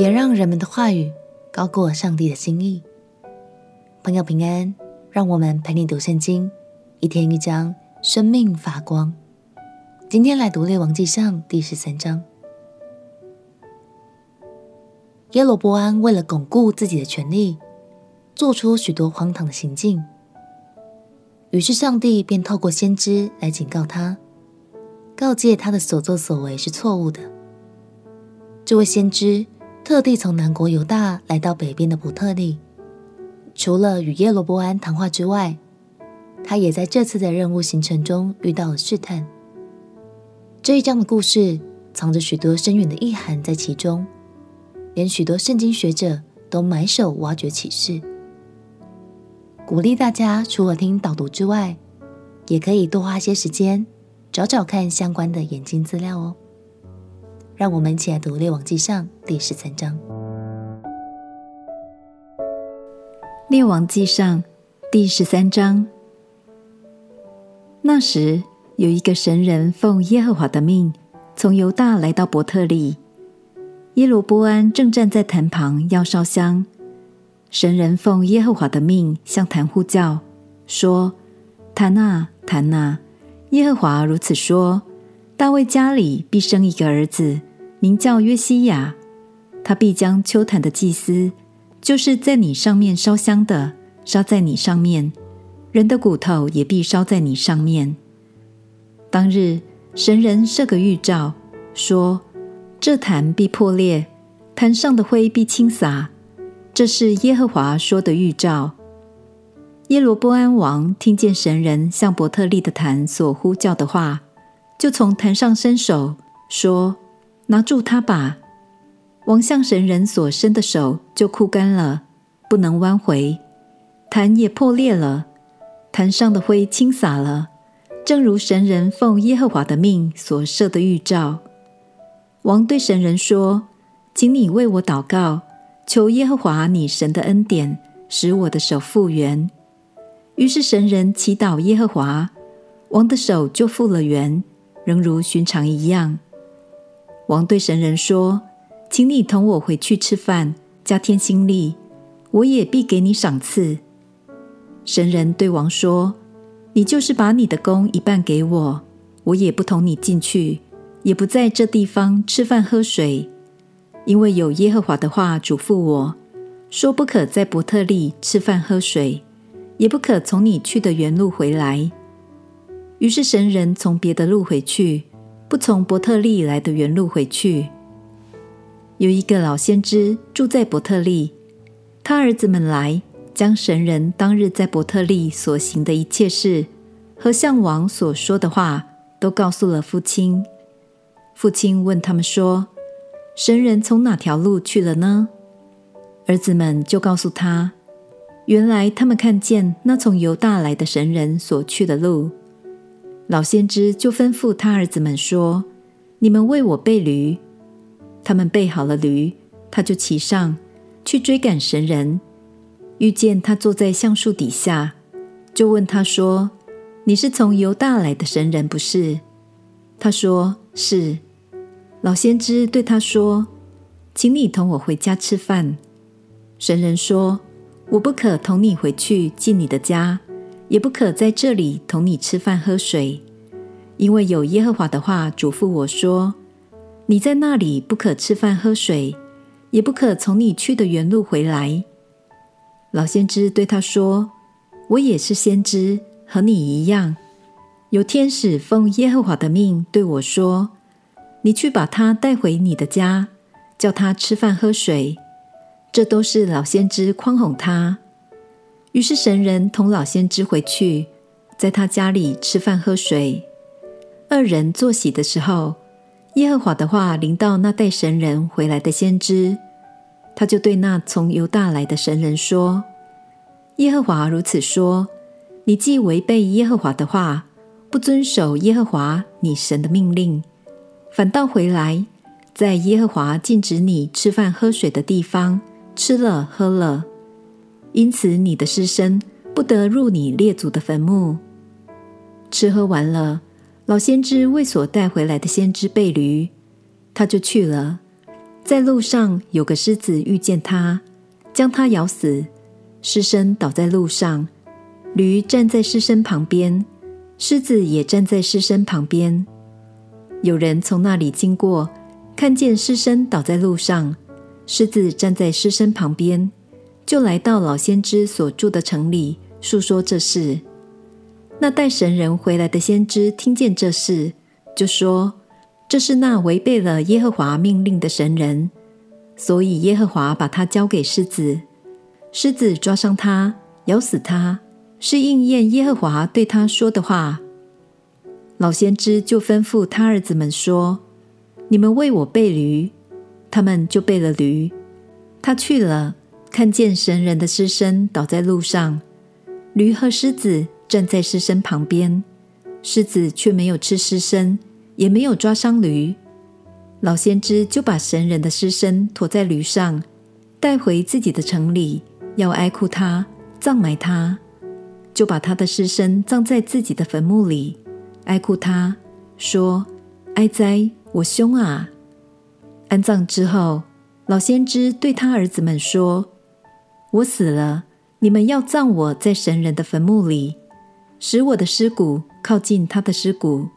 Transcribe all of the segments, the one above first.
别让人们的话语高过上帝的心意。朋友平安，让我们陪你读圣经，一天一章，生命发光。今天来读列王纪上第十三章。耶罗波安为了巩固自己的权力，做出许多荒唐的行径，于是上帝便透过先知来警告他，告诫他的所作所为是错误的。这位先知特地从南国犹大来到北边的伯特利，除了与耶罗波安谈话之外，他也在这次的任务行程中遇到了试探。这一章的故事藏着许多深远的意涵在其中。连许多圣经学者都埋首挖掘启示，鼓励大家除了听导读之外，也可以多花些时间找找看相关的研经资料哦。让我们一起来读《列王纪上》第十三章。《列王纪上》第十三章。那时，有一个神人奉耶和华的命，从犹大来到伯特利。耶罗波安正站在坛旁要烧香，神人奉耶和华的命向坛呼叫，说：“坛啊，坛啊！耶和华如此说：大卫家里必生一个儿子，名叫约西亚。他必将邱坛的祭司，就是在你上面烧香的，烧在你上面；人的骨头也必烧在你上面。当日，神人设个预兆，说。”这坛必破裂，坛上的灰必倾洒。这是耶和华说的预兆。耶罗波安王听见神人向伯特利的坛所呼叫的话，就从坛上伸手说：“拿住他吧！”王向神人所伸的手就枯干了，不能弯回，坛也破裂了，坛上的灰倾洒了，正如神人奉耶和华的命所设的预兆。王对神人说：“请你为我祷告，求耶和华你神的恩典，使我的手复原。”于是神人祈祷耶和华，王的手就复了原，仍如寻常一样。王对神人说：“请你同我回去吃饭，加添心力，我也必给你赏赐。”神人对王说：“你就是把你的工一半给我，我也不同你进去。”也不在这地方吃饭喝水，因为有耶和华的话嘱咐我说：不可在伯特利吃饭喝水，也不可从你去的原路回来。于是神人从别的路回去，不从伯特利来的原路回去。有一个老先知住在伯特利，他儿子们来将神人当日在伯特利所行的一切事和向王所说的话，都告诉了父亲。父亲问他们说：“神人从哪条路去了呢？”儿子们就告诉他：“原来他们看见那从犹大来的神人所去的路。”老先知就吩咐他儿子们说：“你们为我备驴。”他们备好了驴，他就骑上去追赶神人。遇见他坐在橡树底下，就问他说：“你是从犹大来的神人不是？”他说：“是。”老先知对他说：“请你同我回家吃饭。”神人说：“我不可同你回去进你的家，也不可在这里同你吃饭喝水，因为有耶和华的话嘱咐我说：你在那里不可吃饭喝水，也不可从你去的原路回来。”老先知对他说：“我也是先知，和你一样，有天使奉耶和华的命对我说。”你去把他带回你的家，叫他吃饭喝水，这都是老先知诓哄他。于是神人同老先知回去，在他家里吃饭喝水。二人坐席的时候，耶和华的话临到那带神人回来的先知，他就对那从犹大来的神人说：“耶和华如此说：你既违背耶和华的话，不遵守耶和华你神的命令。”反倒回来，在耶和华禁止你吃饭喝水的地方吃了喝了，因此你的尸身不得入你列祖的坟墓。吃喝完了，老先知为所带回来的先知背驴，他就去了。在路上有个狮子遇见他，将他咬死，尸身倒在路上，驴站在尸身旁边，狮子也站在尸身旁边。有人从那里经过，看见尸身倒在路上，狮子站在尸身旁边，就来到老先知所住的城里，诉说这事。那带神人回来的先知听见这事，就说：“这是那违背了耶和华命令的神人，所以耶和华把他交给狮子，狮子抓伤他，咬死他，是应验耶和华对他说的话。”老先知就吩咐他儿子们说：“你们为我备驴。”他们就备了驴。他去了，看见神人的尸身倒在路上，驴和狮子。站在尸身旁边，狮子却没有吃尸身，也没有抓伤驴。老先知就把神人的尸身驮在驴上，带回自己的城里，要哀哭他，葬埋他，就把他的尸身葬在自己的坟墓里，哀哭他，说：“哀哉，我兄啊！”安葬之后，老先知对他儿子们说：“我死了，你们要葬我在神人的坟墓里。”使我的尸骨靠近他的尸骨，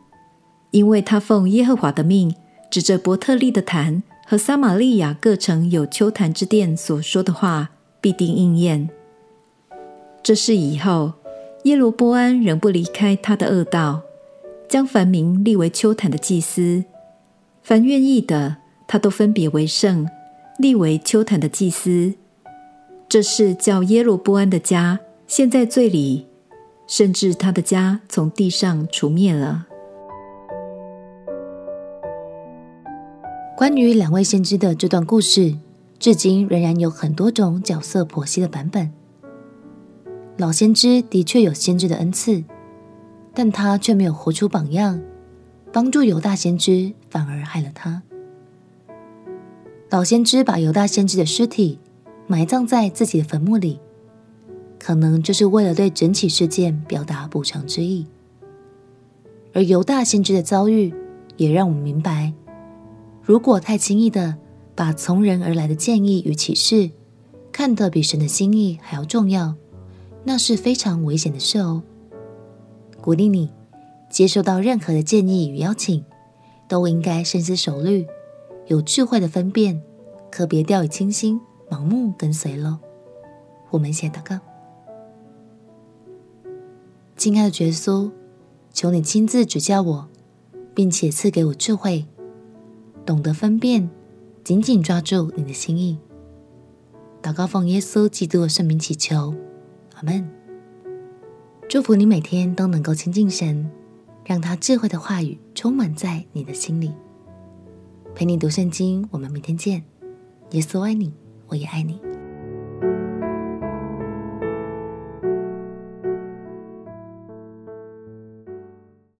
因为他奉耶和华的命，指着伯特利的坛和撒玛利亚各城有丘坛之殿所说的话，必定应验。这事以后，耶罗波安仍不离开他的恶道，将凡民立为丘坛的祭司，凡愿意的，他都分别为圣，立为丘坛的祭司。这是叫耶罗波安的家陷在罪里。甚至他的家从地上除灭了。关于两位先知的这段故事，至今仍然有很多种角色剖析的版本。老先知的确有先知的恩赐，但他却没有活出榜样，帮助犹大先知，反而害了他。老先知把犹大先知的尸体埋葬在自己的坟墓里。可能就是为了对整起事件表达补偿之意，而犹大先知的遭遇也让我们明白，如果太轻易的把从人而来的建议与启示看得比神的心意还要重要，那是非常危险的事哦。鼓励你接受到任何的建议与邀请，都应该深思熟虑，有智慧的分辨，可别掉以轻心，盲目跟随了。我们先祷告。亲爱的耶稣，求你亲自指教我，并且赐给我智慧，懂得分辨，紧紧抓住你的心意。祷告奉耶稣基督的圣名祈求，阿门。祝福你每天都能够亲近神，让他智慧的话语充满在你的心里。陪你读圣经，我们明天见。耶稣爱你，我也爱你。